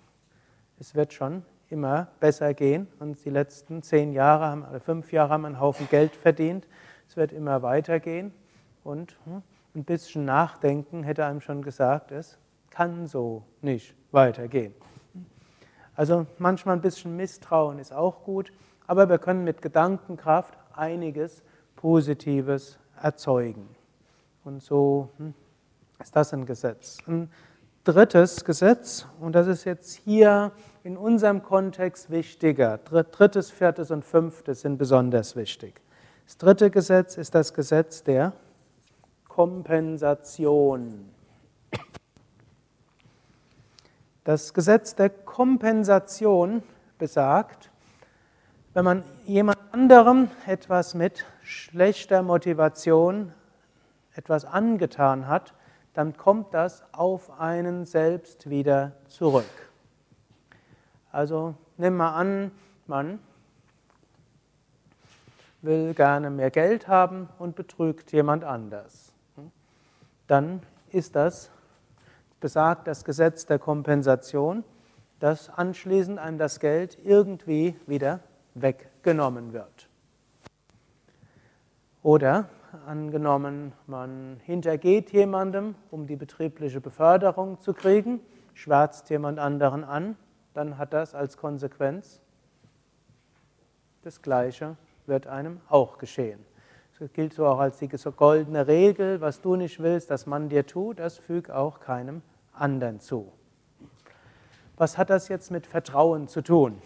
Speaker 1: es wird schon immer besser gehen. Und die letzten zehn Jahre haben, oder fünf Jahre haben einen Haufen Geld verdient. Es wird immer weitergehen. Und hm, ein bisschen Nachdenken hätte einem schon gesagt, es kann so nicht weitergehen. Also manchmal ein bisschen Misstrauen ist auch gut, aber wir können mit Gedankenkraft einiges Positives erzeugen. Und so hm, ist das ein Gesetz. Ein drittes Gesetz, und das ist jetzt hier in unserem Kontext wichtiger. Drittes, viertes und fünftes sind besonders wichtig. Das dritte Gesetz ist das Gesetz der Kompensation. Das Gesetz der Kompensation besagt, wenn man jemand anderem etwas mit schlechter Motivation etwas angetan hat, dann kommt das auf einen selbst wieder zurück. Also nimm mal an, man will gerne mehr Geld haben und betrügt jemand anders. Dann ist das, besagt das Gesetz der Kompensation, dass anschließend einem das Geld irgendwie wieder weggenommen wird. Oder angenommen, man hintergeht jemandem, um die betriebliche Beförderung zu kriegen, schwärzt jemand anderen an, dann hat das als Konsequenz das Gleiche wird einem auch geschehen. Das gilt so auch als die goldene Regel, was du nicht willst, dass man dir tut, das füg auch keinem anderen zu. Was hat das jetzt mit Vertrauen zu tun?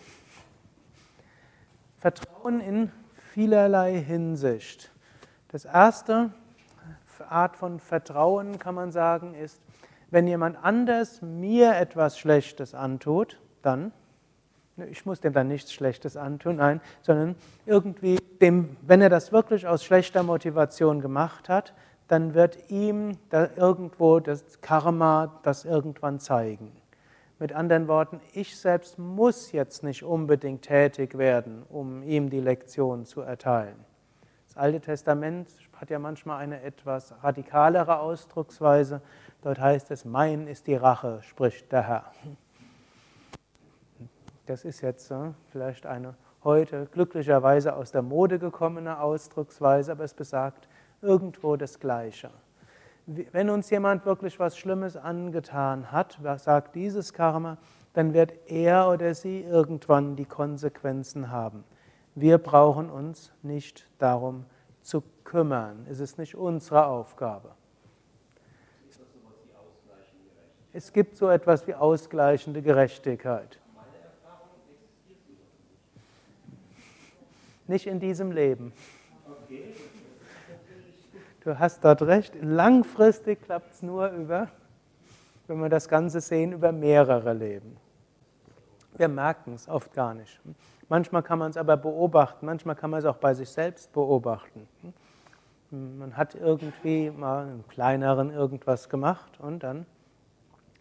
Speaker 1: Vertrauen in vielerlei Hinsicht. Das erste Art von Vertrauen, kann man sagen, ist, wenn jemand anders mir etwas Schlechtes antut, dann, ich muss dem dann nichts Schlechtes antun, nein, sondern irgendwie, dem, wenn er das wirklich aus schlechter Motivation gemacht hat, dann wird ihm da irgendwo das Karma das irgendwann zeigen. Mit anderen Worten, ich selbst muss jetzt nicht unbedingt tätig werden, um ihm die Lektion zu erteilen. Das Alte Testament hat ja manchmal eine etwas radikalere Ausdrucksweise. Dort heißt es, mein ist die Rache, spricht der Herr. Das ist jetzt äh, vielleicht eine heute glücklicherweise aus der Mode gekommene Ausdrucksweise, aber es besagt, irgendwo das Gleiche. Wenn uns jemand wirklich was Schlimmes angetan hat, sagt dieses Karma, dann wird er oder sie irgendwann die Konsequenzen haben. Wir brauchen uns nicht darum zu kümmern. Es ist nicht unsere Aufgabe. Es gibt so etwas wie ausgleichende Gerechtigkeit. Nicht in diesem Leben. Du hast dort recht. Langfristig klappt es nur über, wenn wir das Ganze sehen, über mehrere Leben. Wir merken es oft gar nicht. Manchmal kann man es aber beobachten, manchmal kann man es auch bei sich selbst beobachten. Man hat irgendwie mal im kleineren irgendwas gemacht und dann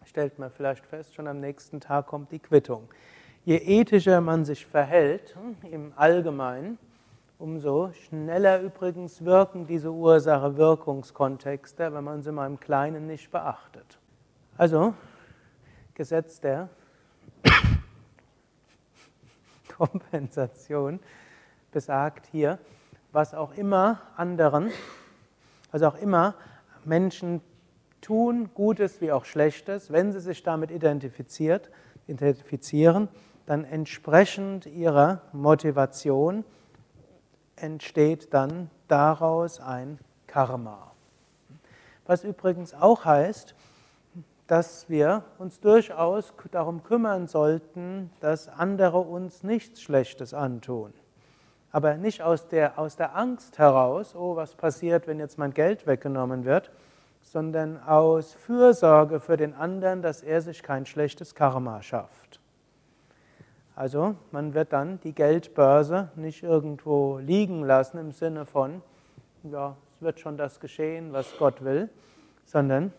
Speaker 1: stellt man vielleicht fest, schon am nächsten Tag kommt die Quittung. Je ethischer man sich verhält im Allgemeinen, umso schneller übrigens wirken diese Ursache-Wirkungskontexte, wenn man sie mal im Kleinen nicht beachtet. Also, Gesetz der <coughs> Kompensation besagt hier, was auch immer anderen, also auch immer Menschen tun, Gutes wie auch Schlechtes, wenn sie sich damit identifiziert, identifizieren, dann entsprechend ihrer Motivation entsteht dann daraus ein Karma. Was übrigens auch heißt, dass wir uns durchaus darum kümmern sollten, dass andere uns nichts Schlechtes antun. Aber nicht aus der, aus der Angst heraus, oh, was passiert, wenn jetzt mein Geld weggenommen wird, sondern aus Fürsorge für den anderen, dass er sich kein schlechtes Karma schafft. Also man wird dann die Geldbörse nicht irgendwo liegen lassen im Sinne von, ja, es wird schon das geschehen, was Gott will, sondern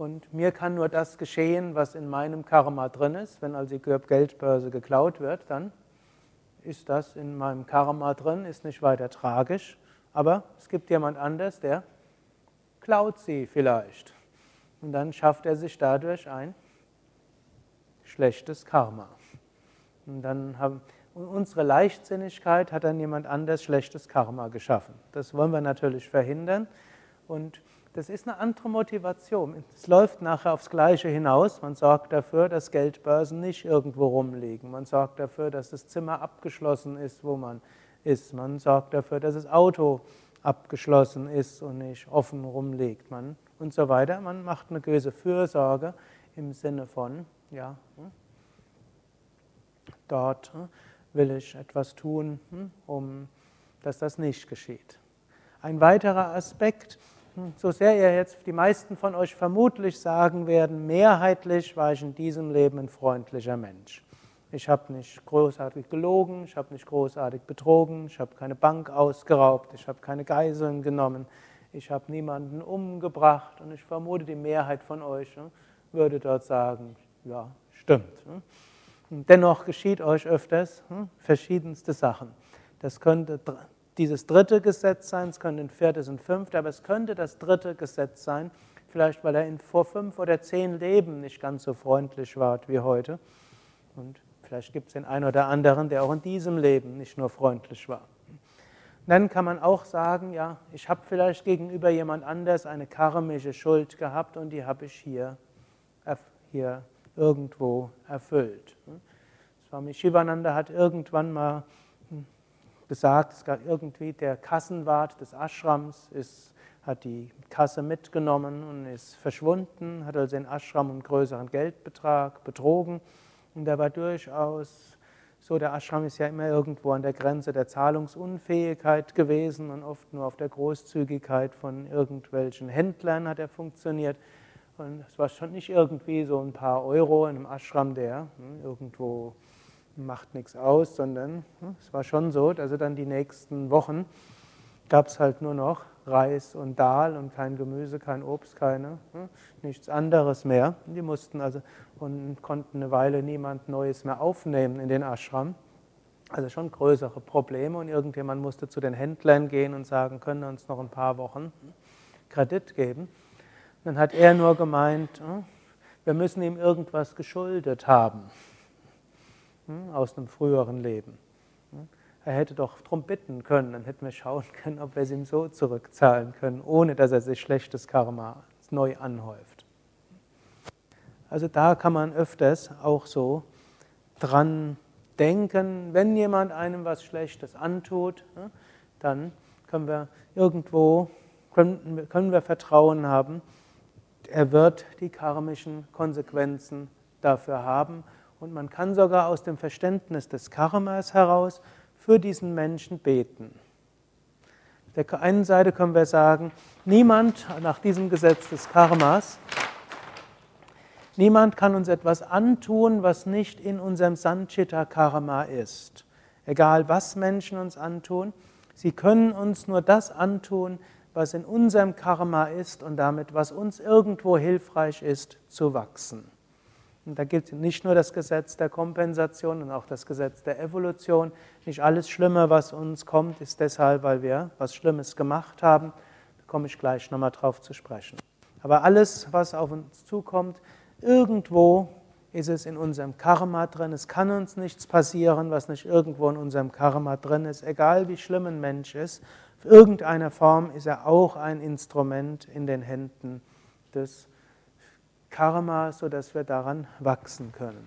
Speaker 1: und mir kann nur das geschehen, was in meinem Karma drin ist. Wenn also die Geldbörse geklaut wird, dann ist das in meinem Karma drin, ist nicht weiter tragisch. Aber es gibt jemand anders, der klaut sie vielleicht. Und dann schafft er sich dadurch ein schlechtes Karma. Und dann haben unsere Leichtsinnigkeit hat dann jemand anders schlechtes Karma geschaffen. Das wollen wir natürlich verhindern. Und das ist eine andere Motivation. Es läuft nachher aufs Gleiche hinaus. Man sorgt dafür, dass Geldbörsen nicht irgendwo rumliegen. Man sorgt dafür, dass das Zimmer abgeschlossen ist, wo man ist. Man sorgt dafür, dass das Auto abgeschlossen ist und nicht offen rumliegt. Man und so weiter. Man macht eine gewisse Fürsorge im Sinne von, ja, hm, dort hm, will ich etwas tun, hm, um dass das nicht geschieht. Ein weiterer Aspekt, so sehr ihr jetzt die meisten von euch vermutlich sagen werden, mehrheitlich war ich in diesem Leben ein freundlicher Mensch. Ich habe nicht großartig gelogen, ich habe nicht großartig betrogen, ich habe keine Bank ausgeraubt, ich habe keine Geiseln genommen, ich habe niemanden umgebracht und ich vermute, die Mehrheit von euch würde dort sagen, ja, stimmt. Dennoch geschieht euch öfters hm, verschiedenste Sachen. Das könnte dieses dritte Gesetz sein, es könnte ein viertes und fünftes, aber es könnte das dritte Gesetz sein, vielleicht weil er in vor fünf oder zehn Leben nicht ganz so freundlich war wie heute. Und vielleicht gibt es den einen oder anderen, der auch in diesem Leben nicht nur freundlich war. dann kann man auch sagen, ja, ich habe vielleicht gegenüber jemand anders eine karmische Schuld gehabt und die habe ich hier, hier irgendwo erfüllt. Swami Shivananda hat irgendwann mal gesagt, es gab irgendwie der Kassenwart des Ashrams ist, hat die Kasse mitgenommen und ist verschwunden, hat also den Ashram einen größeren Geldbetrag betrogen und der war durchaus so, der Ashram ist ja immer irgendwo an der Grenze der Zahlungsunfähigkeit gewesen und oft nur auf der Großzügigkeit von irgendwelchen Händlern hat er funktioniert. Und es war schon nicht irgendwie so ein paar Euro in einem Ashram, der hm, irgendwo macht nichts aus, sondern hm, es war schon so, dass dann die nächsten Wochen gab es halt nur noch Reis und Dahl und kein Gemüse, kein Obst, keine, hm, nichts anderes mehr. Die mussten also und konnten eine Weile niemand Neues mehr aufnehmen in den Ashram. Also schon größere Probleme und irgendjemand musste zu den Händlern gehen und sagen, können uns noch ein paar Wochen Kredit geben. Dann hat er nur gemeint, hm, wir müssen ihm irgendwas geschuldet haben. Hm, aus einem früheren Leben. Hm? er hätte doch darum bitten können, dann hätten wir schauen können, ob wir es ihm so zurückzahlen können, ohne dass er sich schlechtes Karma neu anhäuft. Also da kann man öfters auch so dran denken, wenn jemand einem was Schlechtes antut, dann können wir irgendwo, können wir Vertrauen haben, er wird die karmischen Konsequenzen dafür haben und man kann sogar aus dem Verständnis des Karmas heraus für diesen Menschen beten. Auf der einen Seite können wir sagen, niemand nach diesem Gesetz des Karmas, niemand kann uns etwas antun, was nicht in unserem Sanchita Karma ist. Egal was Menschen uns antun, sie können uns nur das antun, was in unserem Karma ist und damit, was uns irgendwo hilfreich ist, zu wachsen. Und da gilt nicht nur das Gesetz der Kompensation und auch das Gesetz der Evolution. Nicht alles Schlimme, was uns kommt, ist deshalb, weil wir was Schlimmes gemacht haben. Da komme ich gleich nochmal drauf zu sprechen. Aber alles, was auf uns zukommt, irgendwo ist es in unserem Karma drin. Es kann uns nichts passieren, was nicht irgendwo in unserem Karma drin ist, egal wie schlimm ein Mensch ist. In irgendeiner Form ist er auch ein Instrument in den Händen des Karma, sodass wir daran wachsen können.